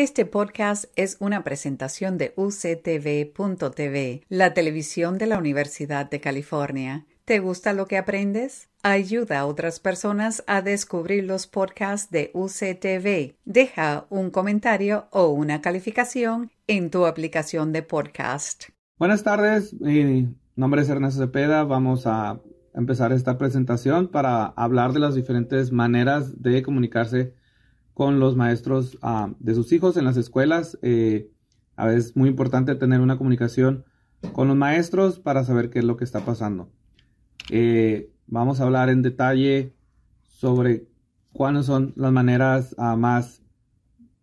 Este podcast es una presentación de UCTV.tv, la televisión de la Universidad de California. ¿Te gusta lo que aprendes? Ayuda a otras personas a descubrir los podcasts de UCTV. Deja un comentario o una calificación en tu aplicación de podcast. Buenas tardes, mi nombre es Ernesto Cepeda. Vamos a empezar esta presentación para hablar de las diferentes maneras de comunicarse con los maestros ah, de sus hijos en las escuelas. Eh, a veces es muy importante tener una comunicación con los maestros para saber qué es lo que está pasando. Eh, vamos a hablar en detalle sobre cuáles son las maneras ah, más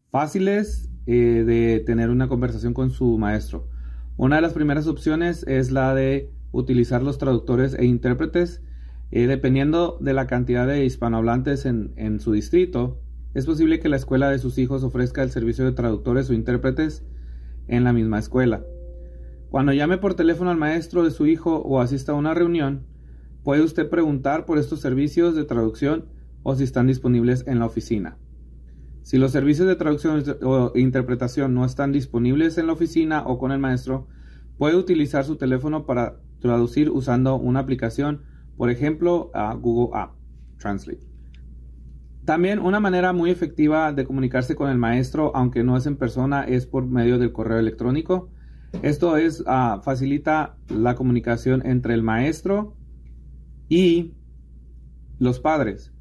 fáciles eh, de tener una conversación con su maestro. Una de las primeras opciones es la de utilizar los traductores e intérpretes. dependiendo de la cantidad de hispanohablantes en, en su distrito, es posible que la escuela de sus hijos ofrezca el servicio de traductores o intérpretes en la misma escuela. Cuando llame por teléfono al maestro de su hijo o asista a una reunión, puede usted preguntar por estos servicios de traducción o si están disponibles en la oficina. Si los servicios de traducción o interpretación no están disponibles en la oficina o con el maestro, puede utilizar su teléfono para traducir usando una aplicación, por ejemplo, a Google App Translate. También una manera muy efectiva de comunicarse con el maestro, aunque no es en persona, es por medio del correo electrónico. Esto es ah, facilita la comunicación entre el maestro y los padres,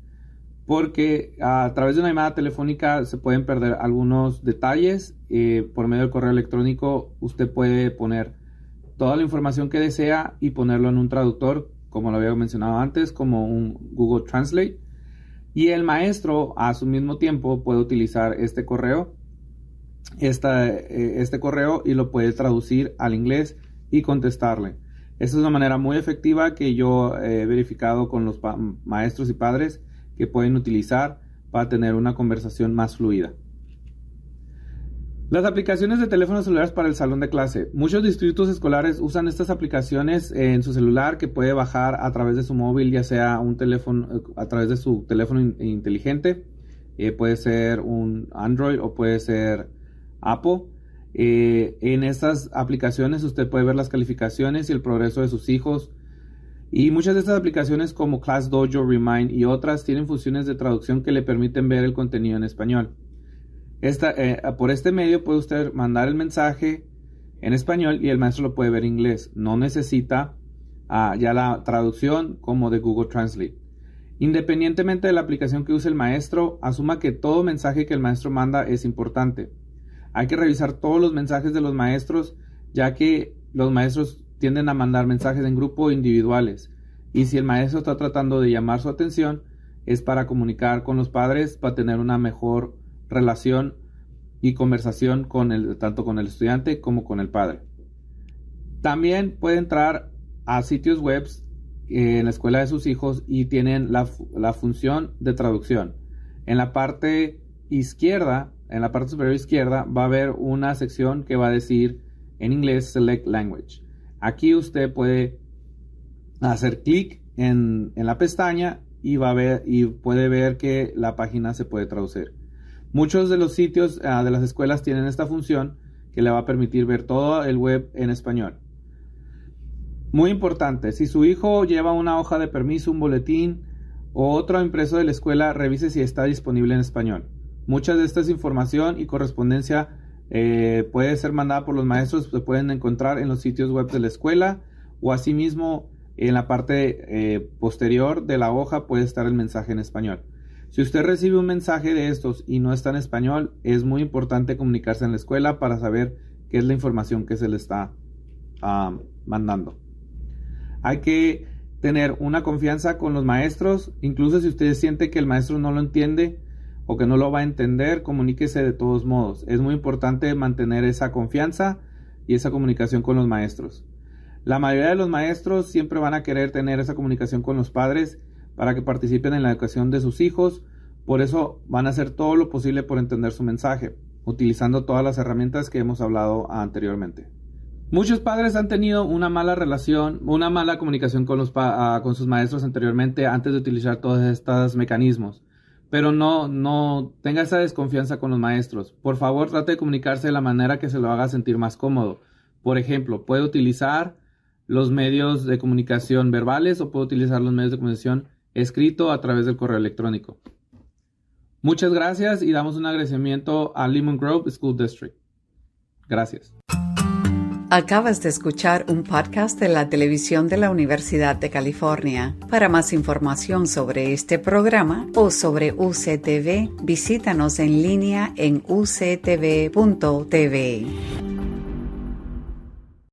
porque a través de una llamada telefónica se pueden perder algunos detalles. Eh, por medio del correo electrónico usted puede poner toda la información que desea y ponerlo en un traductor, como lo había mencionado antes, como un Google Translate y el maestro a su mismo tiempo puede utilizar este correo, eh, este correo y lo puede traducir al inglés y contestarle. Esta es una manera muy efectiva que yo he verificado con los maestros y padres que pueden utilizar para tener una conversación más fluida. Las aplicaciones de teléfonos celulares para el salón de clase. Muchos distritos escolares usan estas aplicaciones en su celular que puede bajar a través de su móvil, ya sea un teléfono, eh, a través de su teléfono inteligente. Eh, puede ser un Android o puede ser Apple. Eh, en estas aplicaciones usted puede ver las calificaciones y el progreso de sus hijos. Y muchas de estas aplicaciones como Class Dojo, Remind y otras tienen funciones de traducción que le permiten ver el contenido en español. Eh, por este medio puede usted mandar el mensaje en español y el maestro lo puede ver en inglés. No necesita ah, ya la traducción como de Google Translate. Independientemente de la aplicación que use el maestro, asuma que todo mensaje que el maestro manda es importante. Hay que revisar todos los mensajes de los maestros, ya que los maestros tienden a mandar mensajes en grupo individuales. Y si el maestro está tratando de llamar su atención, es para comunicar con los padres, para tener una mejor relación y conversación con el, tanto con el estudiante como con el padre. También puede entrar a sitios web eh, en la escuela de sus hijos y tienen la, la, función de traducción. En la parte izquierda, en la parte superior izquierda, va a haber una sección que va a decir en inglés Select Language. Aquí usted puede hacer clic en, en, la pestaña y, va a ver, y puede ver que la página se puede traducir. Muchos de los sitios ah, de las escuelas tienen esta función que le va a permitir ver todo el web en español. Muy importante, si su hijo lleva una hoja de permiso, un boletín o otro impreso de la escuela, revise si está disponible en español. Mucha de esta información y correspondencia eh, puede ser mandada por los maestros, se pueden encontrar en los sitios web de la escuela o asimismo en la parte eh, posterior de la hoja puede estar el mensaje en español. Si usted recibe un mensaje de estos y no está en español, es muy importante comunicarse en la escuela para saber qué es la información que se le está ah, mandando. Hay que tener una confianza con los maestros, incluso si usted siente que el maestro no lo entiende o que no lo va a entender, comuníquese de todos modos. Es muy importante mantener esa confianza y esa comunicación con los maestros. La mayoría de los maestros siempre van a querer tener esa comunicación con los padres para que participen en la educación de sus hijos. Por eso van a hacer todo lo posible por entender su mensaje, utilizando todas las herramientas que hemos hablado anteriormente. Muchos padres han tenido una mala relación, una mala comunicación con, los con sus maestros anteriormente antes de utilizar todos estos mecanismos. pero no, no tenga esa desconfianza con los maestros. Por favor, trate de comunicarse de la manera que se lo haga sentir más cómodo. Por ejemplo, puede utilizar los medios de comunicación verbales o puede utilizar los medios de comunicación escrito a través del correo electrónico. Muchas gracias y damos un agradecimiento a Lemon Grove School District. Gracias. Acabas de escuchar un podcast de la televisión de la Universidad de California. Para más información sobre este programa o sobre UCTV, visítanos en línea en uctv.tv.